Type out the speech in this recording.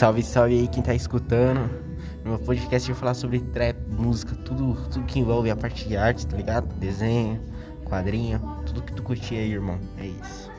Salve, salve aí quem tá escutando. No meu podcast eu vou falar sobre trap, música, tudo, tudo que envolve a parte de arte, tá ligado? Desenho, quadrinho, tudo que tu curtir aí, irmão. É isso.